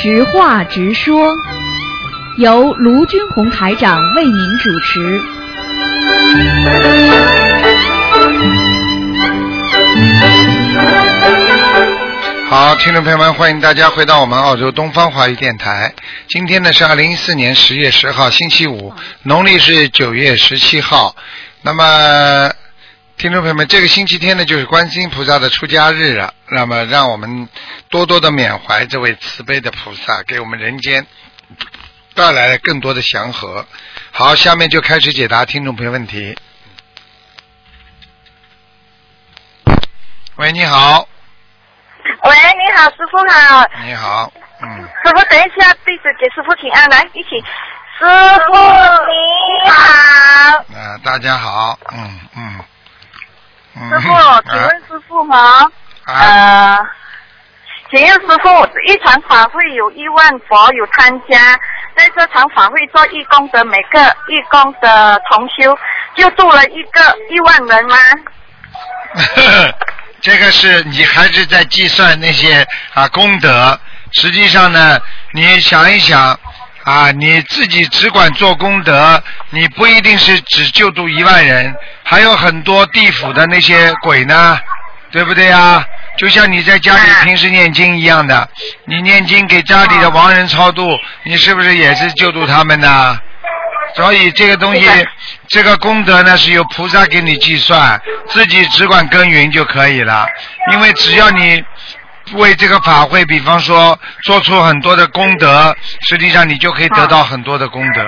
直话直说，由卢军红台长为您主持。好，听众朋友们，欢迎大家回到我们澳洲东方华语电台。今天呢是二零一四年十月十号，星期五，农历是九月十七号。那么，听众朋友们，这个星期天呢就是观世音菩萨的出家日了。那么，让我们多多的缅怀这位慈悲的菩萨，给我们人间带来了更多的祥和。好，下面就开始解答听众朋友问题。喂，你好，喂，你好，师傅好。你好，嗯。师傅，等一下，弟子给师傅请安，来一起。师傅你好。啊，大家好，嗯嗯。嗯师傅，请问师傅吗？啊，呃，请问师傅，一场法会有亿万佛有参加，在这场法会做义工的每个义工的同修，就度了一个亿万人吗？这个是你还是在计算那些啊功德？实际上呢，你想一想啊，你自己只管做功德，你不一定是只救度一万人，还有很多地府的那些鬼呢，对不对啊？就像你在家里啊平时念经一样的，你念经给家里的亡人超度，你是不是也是救度他们呢？所以这个东西，这个功德呢是由菩萨给你计算，自己只管耕耘就可以了。因为只要你为这个法会，比方说做出很多的功德，实际上你就可以得到很多的功德。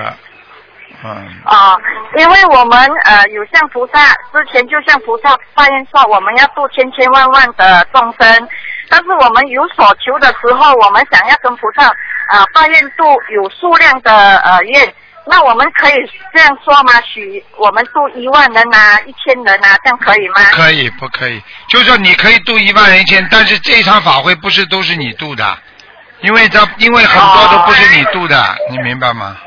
嗯，哦，因为我们呃有向菩萨之前就向菩萨发愿说我们要度千千万万的众生，但是我们有所求的时候，我们想要跟菩萨呃发愿度有数量的呃愿，那我们可以这样说吗？许我们度一万人啊，一千人啊，这样可以吗？可以不可以？就是说你可以度一万人一千，但是这场法会不是都是你度的，因为这因为很多都不是你度的，你明白吗？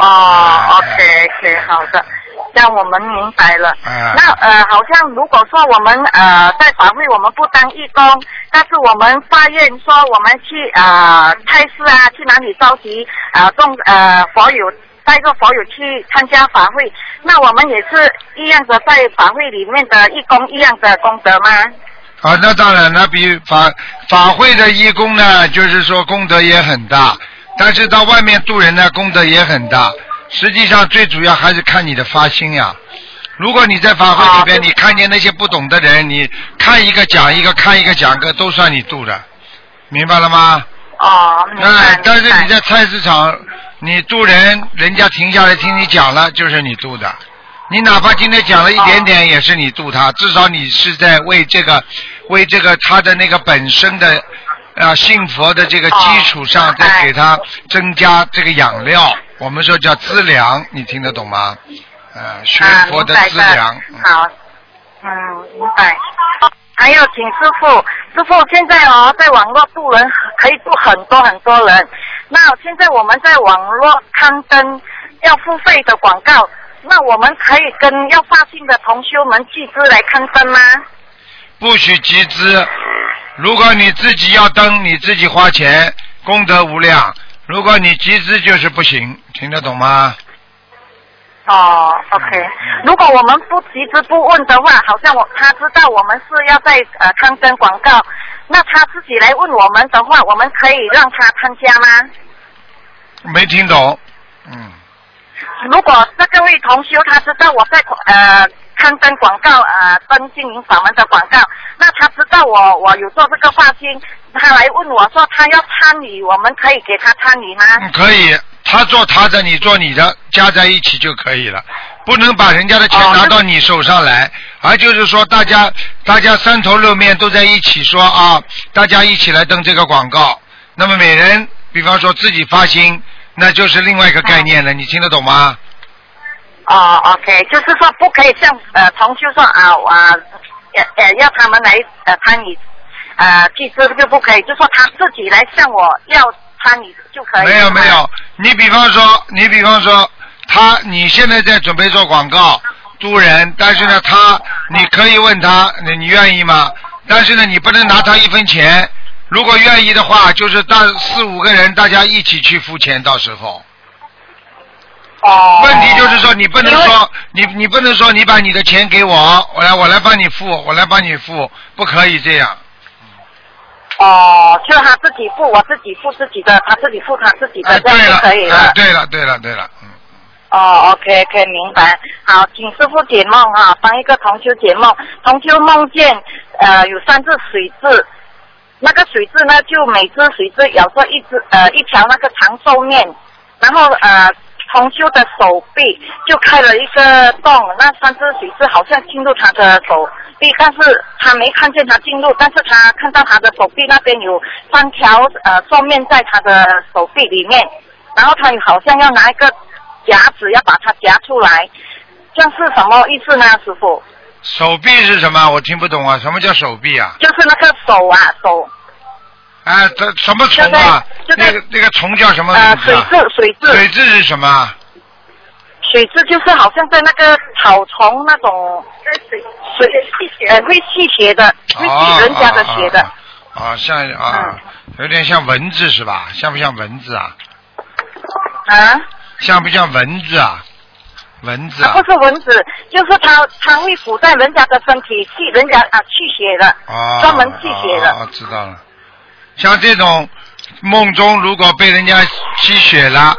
哦，OK OK，好的，这样我们明白了。嗯那呃，好像如果说我们呃在法会我们不当义工，但是我们发愿说我们去呃菜市啊，去哪里召集啊众呃佛友。带个佛友去参加法会，那我们也是一样的，在法会里面的义工一样的功德吗？啊，那当然，那比法法会的义工呢，就是说功德也很大，但是到外面度人呢，功德也很大。实际上，最主要还是看你的发心呀。如果你在法会里边，啊你看见那些不懂的人，你看一个讲一个，看一个讲一个，都算你度的，明白了吗？哦，明白。哎，但是你在菜市场，你度人，人家停下来听你讲了，就是你度的。你哪怕今天讲了一点点，也是你度他，至少你是在为这个，为这个他的那个本身的啊信佛的这个基础上，哦再给他增加这个养料，我们说叫资粮，你听得懂吗？呃，学啊，佛的资粮。嗯好，嗯，明白。还有，请师傅，师傅现在哦，在网络渡人可以渡很多很多人。那现在我们在网络刊登要付费的广告，那我们可以跟要发信的同修们集资来刊登吗？不许集资。如果你自己要登，你自己花钱，功德无量。如果你集资就是不行，听得懂吗？哦，OK。如果我们不及时不问的话，好像我他知道我们是要在呃刊登广告，那他自己来问我们的话，我们可以让他参加吗？没听懂。嗯，如果这个位同修他知道我在呃刊登广告呃登经营法门的广告，那他知道我我有做这个发心，他来问我说他要参与，我们可以给他参与吗？可以，他做他的，你做你的，加在一起就可以了。不能把人家的钱哦拿到你手上来，而就是说大家大家三头六面都在一起说啊，大家一起来登这个广告。那么每人，比方说自己发心，那就是另外一个概念了。你听得懂吗？哦，OK，就是说不可以像呃同修说啊啊呃呃要他们来呃参与呃其实就不可以，就说他自己来向我要参与就可以。没有没有，你比方说，你比方说，他你现在在准备做广告租人，但是呢，他你可以问他，你你愿意吗？但是呢，你不能拿他一分钱，如果愿意的话，就是大四五个人，大家一起去付钱，到时候。哦。问题就是说，你不能说你你不能说你把你的钱给我，我来我来帮你付，我来帮你付，不可以这样。哦，就他自己付，我自己付自己的，他自己付他自己的，哎，这样就，可以了。哎，对了，对了，对了，嗯，哦，OK 可以明白。好，请师傅解梦哈，帮一个同修解梦。同修梦见呃有三只水蛭，那个水蛭呢就每只水蛭咬着一只呃一条那个长寿面，然后呃同修的手臂就开了一个洞，那三只水蛭好像进入他的手臂，但是他没看见他进入，但是他看到他的手臂那边有三条呃寿面在他的手臂里面，然后他好像要拿一个夹子要把它夹出来，这样是什么意思呢，师傅？手臂是什么？我听不懂啊，什么叫手臂啊？就是那个手啊手，哎，这什么虫啊？那个那个虫叫什么名字啊？蛭水蛭水蛭是什么？水蛭就是好像在那个草丛那种水水呃会吸血的，会吸人家的血的。啊啊啊，像啊，有点像蚊子是吧？像不像蚊子啊？啊，像不像蚊子啊？蚊子啊？不是蚊子，就是它它会附在人家的身体，吸人家啊去血的，啊，专门吸血的。哦，知道了。像这种梦中如果被人家吸血了，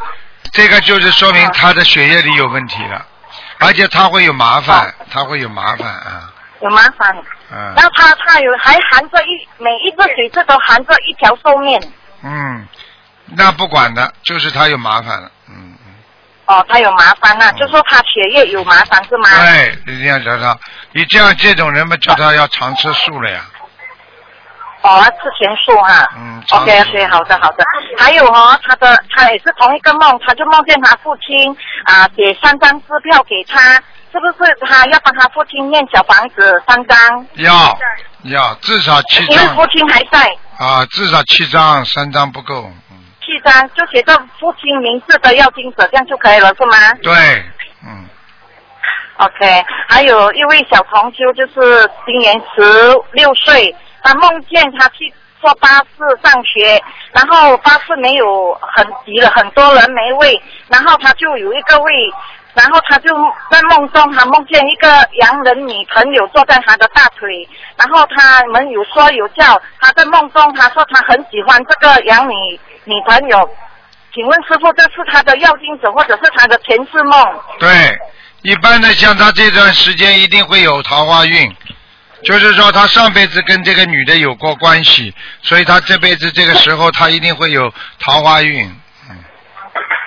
这个就是说明他的血液里有问题了，而且他会有麻烦，他会有麻烦啊，有麻烦。嗯然后它它有还含着一每一个水质都含着一条寿命。嗯，那不管的，就是他有麻烦了，嗯嗯。哦，他有麻烦啊、就说他血液有麻烦是吗？对，一定要叫他，你这样这种人嘛，叫他要常吃素了呀。哦，吃全素哈。嗯 OK OK，好的好的。还有哦，他的他也是同一个梦，他就梦见他父亲啊写三张支票给他，是不是他要帮他父亲念小房子三张？要要至少七张因为父亲还在，啊，至少七张，三张不够。嗯，七张就写着父亲名字的要经者，这样就可以了是吗对，嗯，？OK，还有一位小同修，就是今年十六岁，他梦见他去坐巴士上学，然后巴士没有很挤了，很多人没位，然后他就有一个位，然后他就在梦中，他梦见一个洋人女朋友坐在他的大腿，然后他们有说有叫，他在梦中他说他很喜欢这个洋女女朋友，请问师傅这是他的要经者或者是他的前世梦？对，一般的像他这段时间一定会有桃花运，就是说他上辈子跟这个女的有过关系，所以他这辈子这个时候他一定会有桃花运。嗯，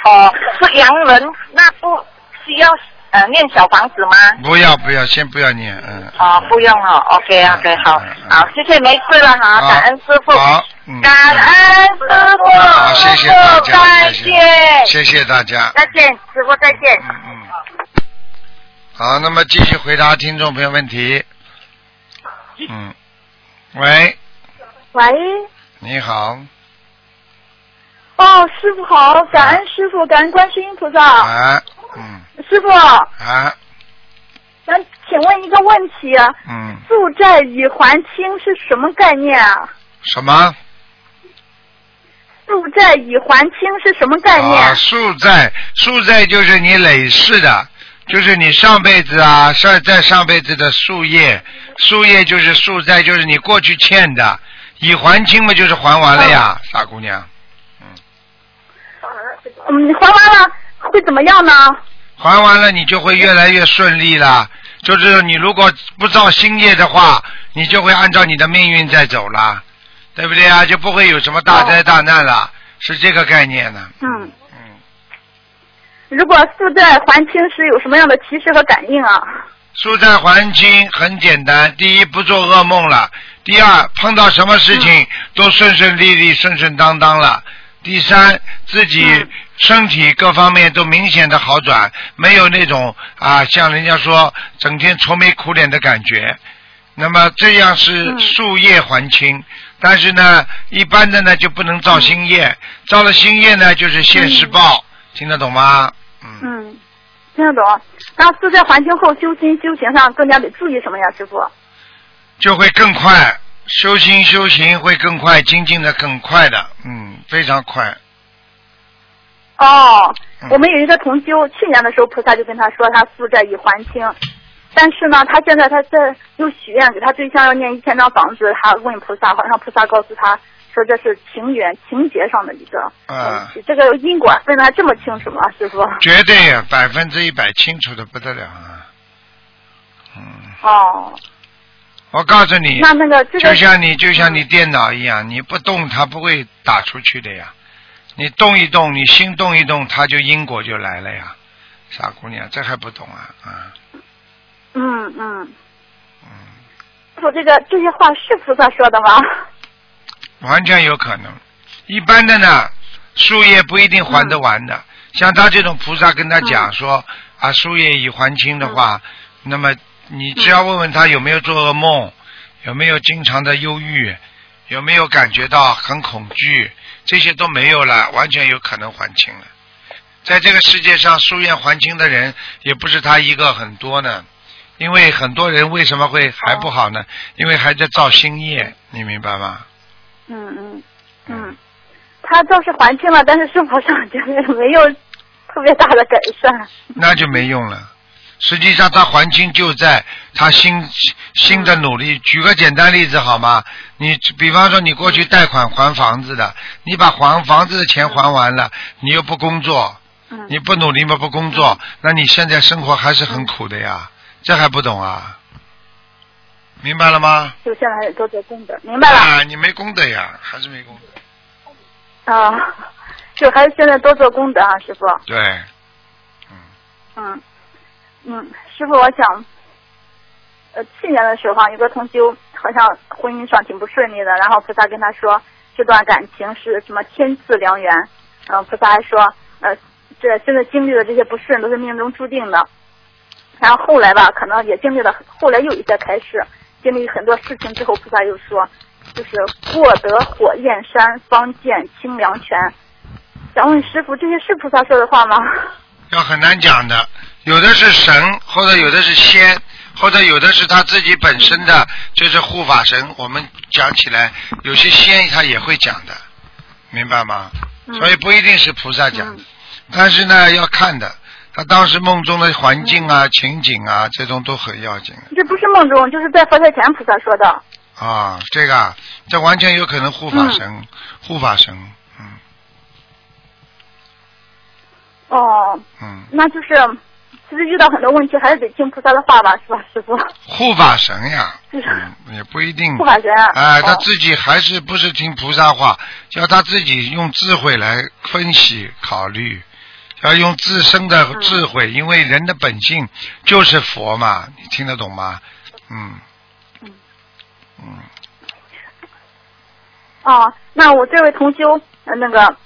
哦，是洋人，那不需要呃念小房子吗？不要不要，先不要念，嗯。哦，不用哦，OK OK，好好，谢谢，没事了哈，好感恩师傅，好，嗯。感恩师傅，好，谢谢大家，再谢见，谢，谢谢大家。再见，师傅再见。嗯嗯。好，那么继续回答听众朋友问题。嗯，喂，喂，你好，哦，师傅好，感恩师傅，感恩观世音菩萨。啊，嗯，师傅，啊，想请问一个问题，嗯，负债已还清是什么概念啊？什么？负债已还清是什么概念？啊，宿债，宿债就是你累世的，就是你上辈子啊，上在上辈子的宿业，宿业就是树债，就是你过去欠的，已还清嘛，就是还完了呀，傻姑娘。嗯，还完了会怎么样呢？还完了，你就会越来越顺利了。就是你如果不造新业的话，你就会按照你的命运在走了，对不对啊？就不会有什么大灾大难了，是这个概念呢。嗯，嗯，如果负债还清时有什么样的提示和感应啊？宿债还清很简单，第一不做噩梦了，第二碰到什么事情都顺顺利利、顺顺当当了，第三自己嗯身体各方面都明显的好转，没有那种啊像人家说整天愁眉苦脸的感觉。那么这样是嗯树叶还清，但是呢，一般的呢就不能造新叶，造了新叶呢就是现世报，听得懂吗？嗯嗯，听得懂。那负债还清后修心修行上更加得注意什么呀，师傅？就会更快，修心修行会更快，精进的更快的，嗯，非常快。哦嗯，我们有一个同修，去年的时候菩萨就跟他说他负债已还清，但是呢，他现在他在又许愿给他对象要念一千张房子，他问菩萨，好像菩萨告诉他说这是情缘情节上的一个啊，这个因果分的还这么清楚吗，师傅？绝对呀，百分之一百清楚的不得了啊！嗯，哦，我告诉你，那那个这个就像你就像你电脑一样，你不动它不会打出去的呀。你动一动，你心动一动，它就因果就来了呀。傻姑娘，这还不懂啊啊！嗯嗯，嗯，师傅这个这些话是菩萨说的吗？完全有可能。一般的呢，树叶不一定还得完的。像他这种菩萨跟他讲说、啊，树叶已还清的话，那么你只要问问他有没有做噩梦，有没有经常的忧郁，有没有感觉到很恐惧，这些都没有了，完全有可能还清了。在这个世界上，书院还清的人也不是他一个，很多呢。因为很多人为什么会还不好呢？因为还在造新业，你明白吗？嗯嗯嗯，他倒是还清了，但是生活上就是没有特别大的改善。那就没用了。实际上，他还清就在他新新的努力。举个简单例子好吗？你比方说，你过去贷款还房子的，你把还房子的钱还完了，你又不工作，嗯你不努力嘛不工作，那你现在生活还是很苦的呀，这还不懂啊？明白了吗？就现在还得多做功德，明白了啊，你没功德呀，还是没功德。啊，就还是现在多做功德啊，师傅。对，嗯嗯嗯，师傅，我想，呃，去年的时候啊，有个同修好像婚姻上挺不顺利的，然后菩萨跟他说，这段感情是什么天赐良缘，嗯、菩萨还说，呃，这现在经历的这些不顺都是命中注定的，然后后来吧，可能也经历了，后来又有一些开始，经历很多事情之后，菩萨又说，就是过得火焰山，方见清凉泉。想问师傅，这些是菩萨说的话吗？要很难讲的，有的是神，或者有的是仙，或者有的是他自己本身的就是护法神。我们讲起来，有些仙他也会讲的，明白吗？嗯所以不一定是菩萨讲的，嗯但是呢要看的，他当时梦中的环境啊、情景啊，这种都很要紧这不是梦中，就是在佛台前菩萨说的。啊。这个啊，这完全有可能护法神，护法神，嗯哦，嗯，那就是其实遇到很多问题，还是得听菩萨的话吧，是吧，师傅？护法神呀，也不一定。护法神啊。哎，他哦自己还是不是听菩萨话，要他自己用智慧来分析考虑，要用自身的嗯智慧，因为人的本性就是佛嘛，你听得懂吗？嗯嗯嗯，哦，那我这位同修，呃那个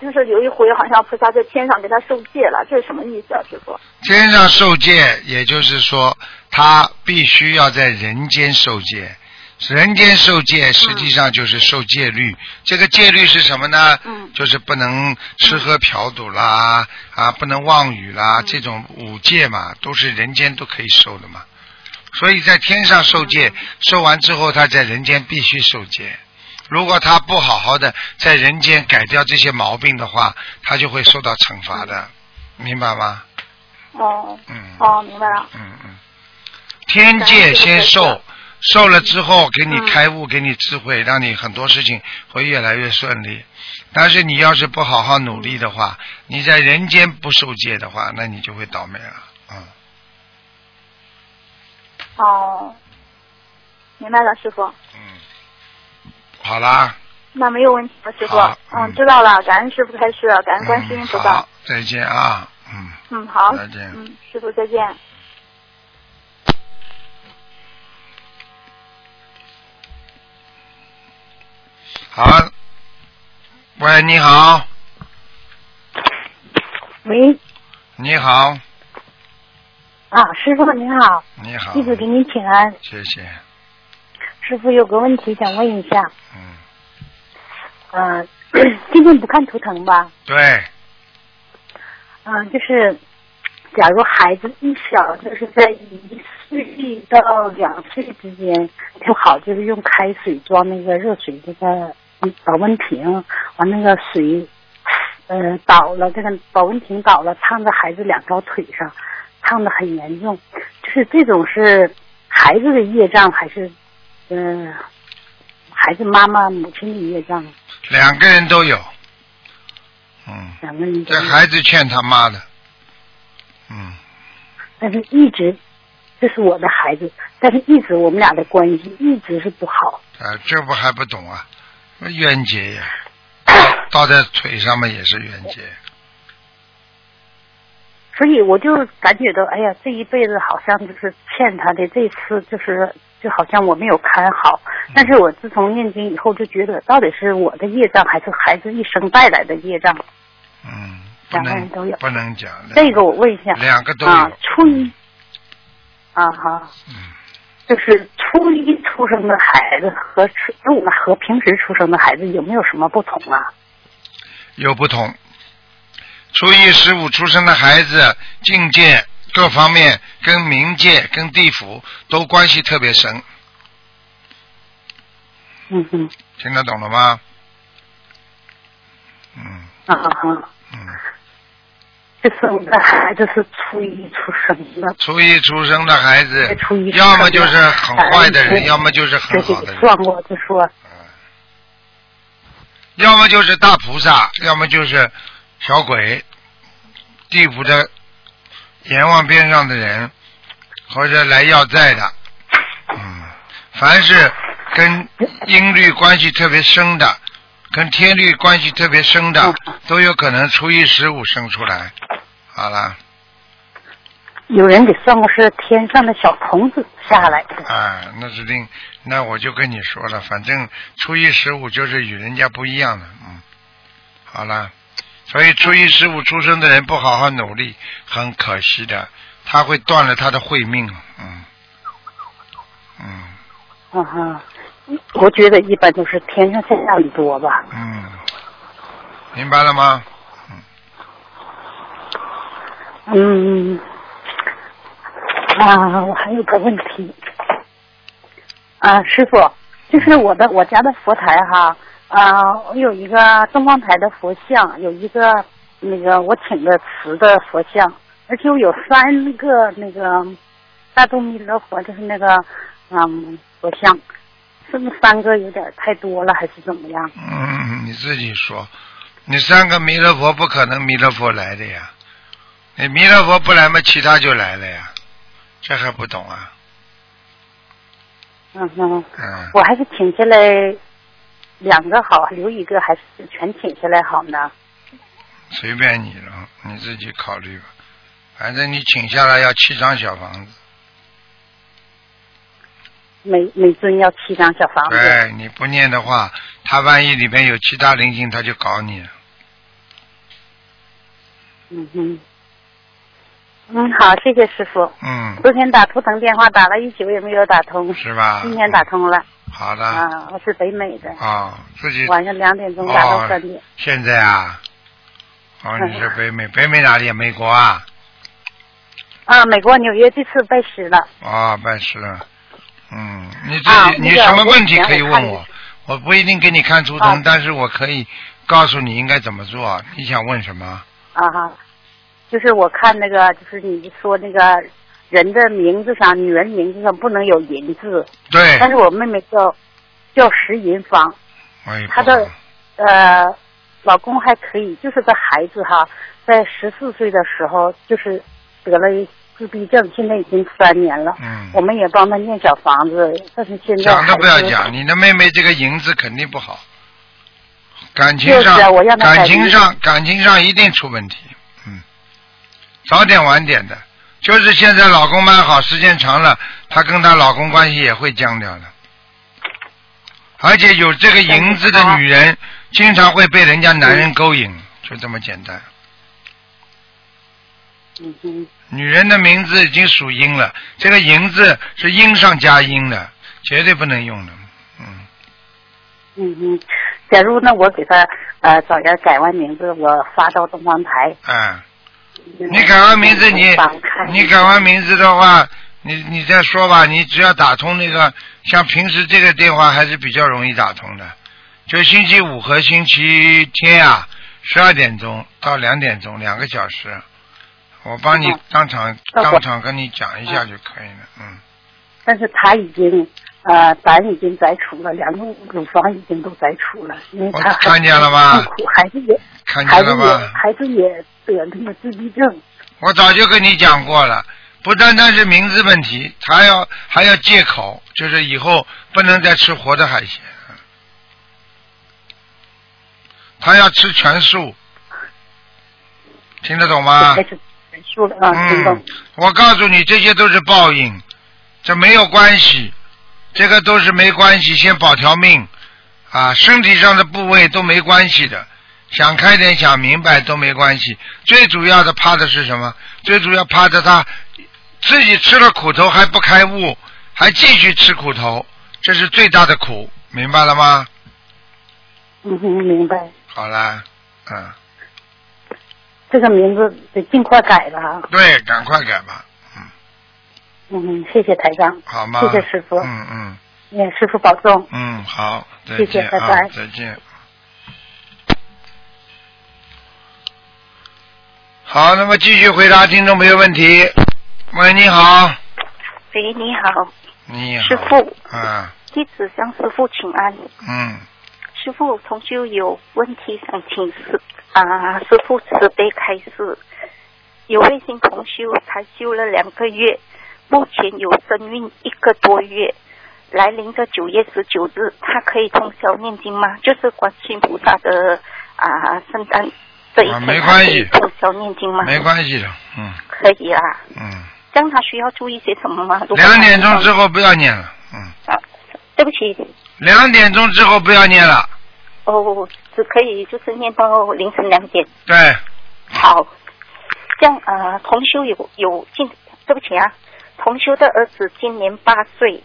就是有一回好像菩萨在天上给他受戒了，这是什么意思啊，师傅？天上受戒，也就是说他必须要在人间受戒。人间受戒实际上就是受戒律，这个戒律是什么呢？嗯就是不能吃喝嫖赌啦，啊，不能妄语啦，这种五戒嘛，都是人间都可以受的嘛。所以在天上受戒，受完之后他在人间必须受戒。如果他不好好的在人间改掉这些毛病的话，他就会受到惩罚的，明白吗？哦嗯。哦，明白了。嗯嗯，天界先受，受了之后给你开悟，给你智慧，让你很多事情会越来越顺利。但是你要是不好好努力的话，你在人间不受戒的话，那你就会倒霉了。嗯，哦，明白了，师傅。嗯，好啦，那没有问题了，师傅。嗯嗯，知道了，感恩师傅开示，感恩观世音嗯菩萨好。，再见啊，嗯。嗯，好。再见嗯，师傅再见。好，喂，你好，喂，你好，啊，师傅您好，你好，弟子给您请安。谢谢，师傅有个问题想问一下，嗯，嗯、今天不看图腾吧？对，嗯、就是假如孩子一小，就是在一岁到两岁之间就好，就是用开水装那个热水这个保温瓶，完那个水呃倒了，这个保温瓶倒了，烫在孩子两条腿上，烫的很严重。就是这种是孩子的业障还是嗯、呃孩子妈妈母亲的业障？两个人都有。嗯，两个人这孩子欠他妈的。嗯，但是一直这是我的孩子，但是一直我们俩的关系一直是不好。啊，这不还不懂啊？冤结呀，倒在腿上面也是冤结。所以我就感觉到，哎呀，这一辈子好像就是欠他的，这次就是就好像我没有看好。但是我自从念经以后，就觉得到底是我的业障，还是孩子一生带来的业障？嗯，两个人都有不能讲的。这个我问一下。两个都有。啊，初一。啊哈。嗯。就是初一出生的孩子和初和平时出生的孩子有没有什么不同啊？有不同。初一十五出生的孩子，境界各方面跟冥界、跟地府都关系特别深。嗯哼。听得懂了吗？嗯。啊哈。嗯。就是我们的孩子是初一出生的。初一出生的孩子，初一要么就是很坏的人，要么就是很好的人。算过就说。要么就是大菩萨，要么就是小鬼，地府的阎王边上的人，或者来要债的，嗯，凡是跟音律关系特别深的，跟天律关系特别深的，都有可能初一十五生出来。好了。有人给算过是天上的小童子下来的。啊，那指定，那我就跟你说了，反正初一十五就是与人家不一样的，嗯，好了，所以初一十五出生的人不好好努力，很可惜的，他会断了他的慧命，嗯，嗯。嗯哼，我觉得一般都是天上下很多吧。嗯，明白了吗？嗯。啊，我还有个问题，啊，师傅，就是我的我家的佛台哈，啊，我有一个东方台的佛像，有一个那个我请的瓷的佛像，而且我有三个那个大肚弥勒佛，就是那个嗯佛像，是不是三个有点太多了，还是怎么样？嗯，你自己说，你三个弥勒佛不可能弥勒佛来的呀，你弥勒佛不来嘛，其他就来了呀。这还不懂啊？嗯哼，嗯，我还是请下来两个好，留一个还是全请下来好呢？随便你了，你自己考虑吧。反正你请下来要七张小房子。每每尊要七张小房子。对，你不念的话，他万一里面有其他灵性，他就搞你。嗯哼。嗯，好，谢谢师傅。嗯。昨天打图腾电话打了一宿也没有打通。是吧？今天打通了。好的。啊，我是北美的。啊，自己。晚上两点钟打到三点。现在啊？哦，你是北美，北美哪里？美国啊？啊，美国纽约这次拜师了。啊，拜师了。嗯，你自己你什么问题可以问我？我不一定给你看图腾，但是我可以告诉你应该怎么做。你想问什么？啊哈。就是我看那个，就是你说那个人的名字上，女人名字上不能有银字。对。但是我妹妹叫叫石银芳，哎、她的呃老公还可以，就是个孩子哈，在十四岁的时候就是得了自闭症，现在已经三年了。嗯。我们也帮他念小房子，但是现在讲都不要讲，你的妹妹这个银子肯定不好，感情上、啊、我让感情上感情上一定出问题。嗯早点晚点的，就是现在老公蛮好，时间长了，她跟她老公关系也会僵掉的。而且有这个银子的女人，经常会被人家男人勾引，就这么简单。嗯哼。女人的名字已经属阴了，这个银字是阴上加阴的，绝对不能用的。嗯。嗯哼，假如那，我给他呃找人改完名字，我发到东方台。嗯。你改完名字，你你改完名字的话，你你再说吧，你只要打通那个，像平时这个电话还是比较容易打通的，就星期五和星期天啊，十二点钟到两点钟两个小时，我帮你嗯当场、当场跟你讲一下就可以了，嗯。但是他已经呃胆已经摘除了，两个乳房已经都摘除了，因为我他还看见了吧孩子也看见了吧？孩子也得那个自闭症。我早就跟你讲过了，不单单是名字问题，他要还要借口，就是以后不能再吃活的海鲜。他要吃全素，听得懂吗结束了啊，听懂嗯。，我告诉你，这些都是报应，这没有关系，这个都是没关系，先保条命啊，身体上的部位都没关系的，想开点，想明白都没关系。最主要的怕的是什么？最主要怕的他自己吃了苦头还不开悟，还继续吃苦头，这是最大的苦，明白了吗？嗯哼，明白。好啦，嗯，这个名字得尽快改了啊。对，赶快改吧，嗯嗯，谢谢台长，好吗？谢谢师傅嗯嗯。愿师傅保重。嗯，好，再谢谢见啊拜拜，再见。好，那么继续回答听众朋友问题。喂，你好，喂，你好，你好，师傅，啊，弟子向师傅请安。嗯，师傅，同修有问题想请师啊，师傅慈悲开示。有位新同修才修了两个月，目前有身孕一个多月。来临的九月十九日，他可以通宵念经吗？就是观世音菩萨的啊圣诞这一没关系通宵念经吗？没关系的，嗯可以啦。嗯，这样他需要注意些什么吗？两点钟之后后不要念了，嗯，啊，对不起，两点钟之后不要念了，哦，只可以就是念到凌晨两点。对，好，这样呃，同修有有进对不起啊，同修的儿子今年八岁，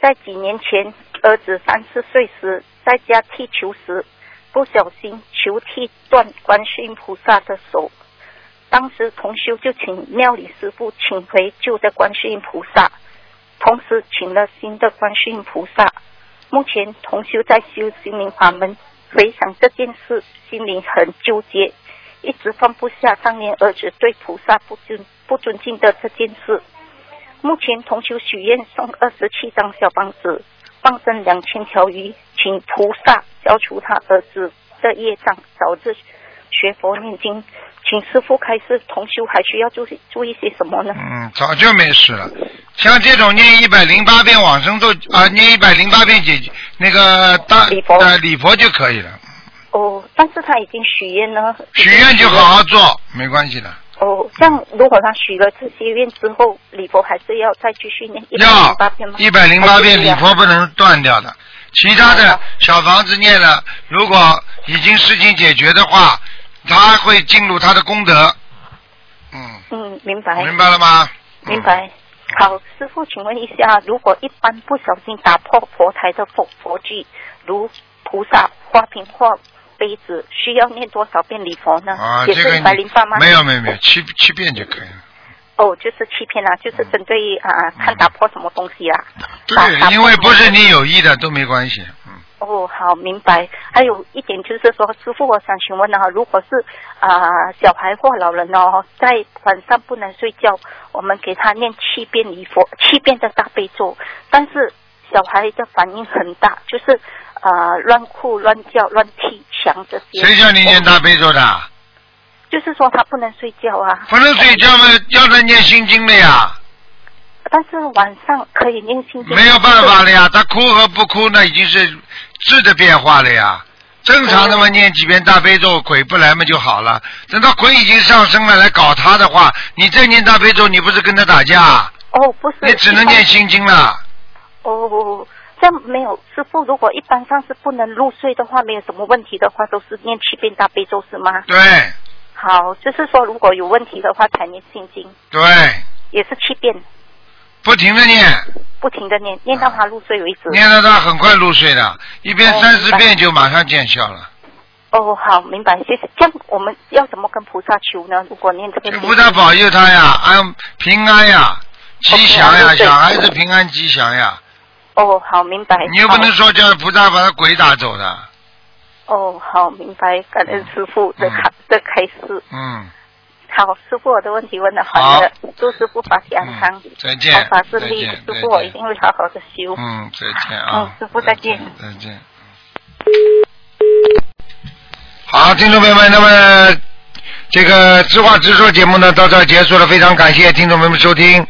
在几年前儿子三四岁时，在家踢球时，不小心球踢断观世音菩萨的手。当时同修就请庙里师傅请回旧的观世音菩萨，同时请了新的观世音菩萨。目前同修在修心灵法门，回想这件事，心里很纠结，一直放不下当年儿子对菩萨不尊不尊敬的这件事。目前同求许愿送二十七张小房子，放生两千条鱼，请菩萨消除他儿子的业障，早日学佛念经。请师傅开始，同修还需要注意注意些什么呢？嗯，早就没事了。像这种念一百零八遍往生咒啊，念一百零八遍解那个大礼佛呃礼佛就可以了。哦，但是他已经许愿了。许愿就好好做，没关系的。哦，这样如果他许了这些愿之后，礼佛还是要再继续念一百零八遍吗？一百零八遍礼佛不能断掉的，其他的小房子念了，如果已经事情解决的话，他会进入他的功德。嗯，嗯，明白。明白了吗？明白。好，师傅，请问一下，如果一般不小心打破佛台的佛佛具，如菩萨、花瓶或杯子，需要念多少遍礼佛呢？也是一百零八吗？没有没有没有，七七遍就可以了。哦，就是欺骗啊，就是针对啊、看打破什么东西啊。打打对，因为不是你有意的都没关系。嗯，哦，好，明白。还有一点就是说，师傅，我想请问啊，如果是啊、小孩或老人哦，在晚上不能睡觉，我们给他念七遍礼佛，七遍的大悲咒，但是小孩的反应很大，就是啊乱哭、乱叫、乱踢墙这些。谁叫你念大悲咒的？就是说他不能睡觉啊，不能睡觉嘛，要他念心经的呀，但是晚上可以念心经。没有办法了呀。他哭和不哭那已经是质的变化了呀。正常的嘛，念几遍大悲咒，鬼不来嘛就好了。等到鬼已经上升了来搞他的话，你再念大悲咒，你不是跟他打架？哦，不是。你只能念心经了。哦，这样没有师傅，如果一般上是不能入睡的话，没有什么问题的话，都是念七遍大悲咒是吗？对好，就是说如果有问题的话才念心经，对，也是七遍，不停的念，不停的念，念到他入睡为止。念到他很快入睡的，一遍哦三十遍就马上见效了。哦，好，明白，谢谢。这样我们要怎么跟菩萨求呢？如果念这个菩萨保佑他呀，安平安呀，吉祥呀，小孩子平安吉祥呀，哦，好，明白。你又不能说叫菩萨把他鬼打走的，哦，好，明白。感恩师傅的开的开示。嗯，好，师傅，我的问题问的好的，祝师傅法体安康，嗯再见好法顺利。师傅，我一定会好好的修。嗯，再见嗯啊，，师傅再见。再见。好，听众朋友们，那么这个知话直说节目呢到这儿结束了，非常感谢听众朋友们收听。